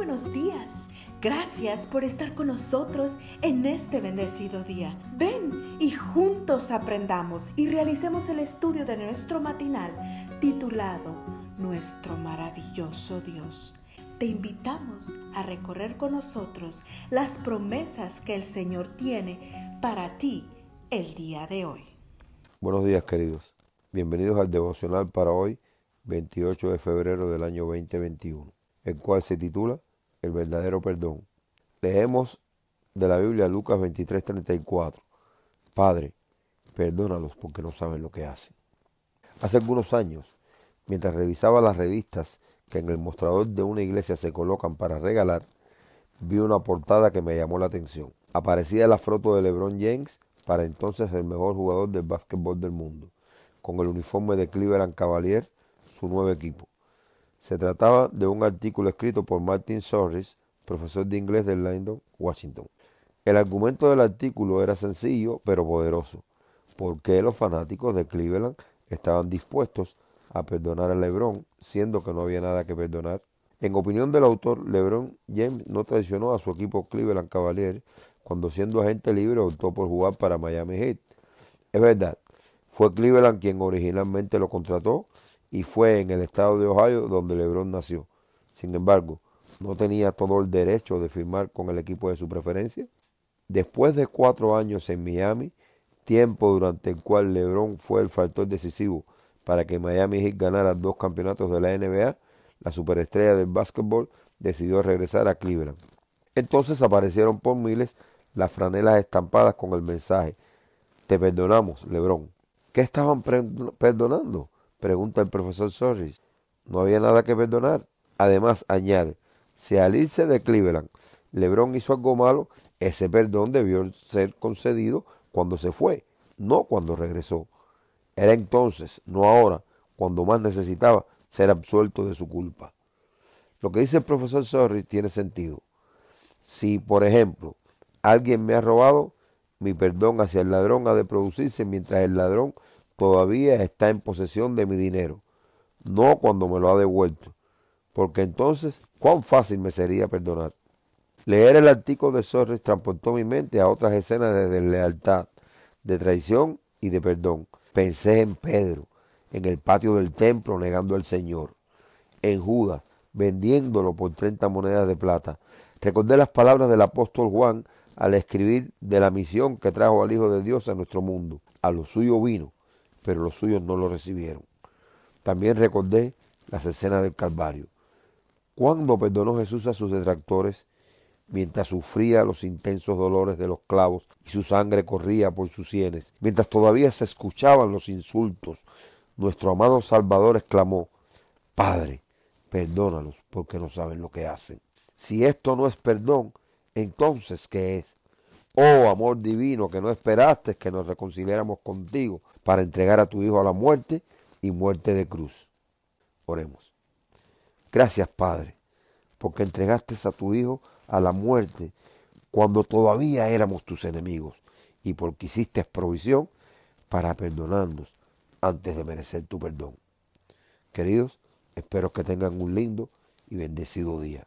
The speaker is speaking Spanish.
buenos días. Gracias por estar con nosotros en este bendecido día. Ven y juntos aprendamos y realicemos el estudio de nuestro matinal titulado Nuestro maravilloso Dios. Te invitamos a recorrer con nosotros las promesas que el Señor tiene para ti el día de hoy. Buenos días queridos. Bienvenidos al devocional para hoy, 28 de febrero del año 2021, el cual se titula El verdadero perdón. Leemos de la Biblia Lucas 23:34. Padre, perdónalos porque no saben lo que hacen. Hace algunos años, mientras revisaba las revistas que en el mostrador de una iglesia se colocan para regalar, vi una portada que me llamó la atención. Aparecía la foto de LeBron James, para entonces el mejor jugador del básquetbol del mundo con el uniforme de Cleveland Cavaliers, su nuevo equipo. Se trataba de un artículo escrito por Martin Sorris, profesor de inglés de London, Washington. El argumento del artículo era sencillo pero poderoso. ¿Por qué los fanáticos de Cleveland estaban dispuestos a perdonar a LeBron, siendo que no había nada que perdonar? En opinión del autor, LeBron James no traicionó a su equipo Cleveland Cavaliers cuando siendo agente libre optó por jugar para Miami Heat. Es verdad, fue Cleveland quien originalmente lo contrató y fue en el estado de Ohio donde LeBron nació. Sin embargo, no tenía todo el derecho de firmar con el equipo de su preferencia. Después de cuatro años en Miami, tiempo durante el cual LeBron fue el factor decisivo para que Miami Heat ganara dos campeonatos de la NBA, la superestrella del básquetbol decidió regresar a Cleveland. Entonces aparecieron por miles las franelas estampadas con el mensaje, te perdonamos, LeBron. ¿Qué estaban perdonando? Pregunta el profesor Sorris. No había nada que perdonar. Además, añade, si al irse de Cleveland Lebron hizo algo malo, ese perdón debió ser concedido cuando se fue, no cuando regresó. Era entonces, no ahora, cuando más necesitaba ser absuelto de su culpa. Lo que dice el profesor Sorris tiene sentido. Si, por ejemplo, alguien me ha robado, mi perdón hacia el ladrón ha de producirse mientras el ladrón todavía está en posesión de mi dinero, no cuando me lo ha devuelto, porque entonces cuán fácil me sería perdonar. Leer el artículo de Sorres transportó mi mente a otras escenas de deslealtad, de traición y de perdón. Pensé en Pedro, en el patio del templo negando al Señor, en Judas, vendiéndolo por 30 monedas de plata. Recordé las palabras del apóstol Juan al escribir de la misión que trajo al Hijo de Dios a nuestro mundo. A lo suyo vino, pero los suyos no lo recibieron. También recordé las escenas del Calvario. Cuando perdonó Jesús a sus detractores, mientras sufría los intensos dolores de los clavos y su sangre corría por sus sienes, mientras todavía se escuchaban los insultos, nuestro amado Salvador exclamó, Padre, perdónalos porque no saben lo que hacen. Si esto no es perdón, entonces, ¿qué es? Oh amor divino, que no esperaste que nos reconciliáramos contigo para entregar a tu Hijo a la muerte y muerte de cruz. Oremos. Gracias, Padre, porque entregaste a tu Hijo a la muerte cuando todavía éramos tus enemigos y porque hiciste provisión para perdonarnos antes de merecer tu perdón. Queridos, espero que tengan un lindo y bendecido día.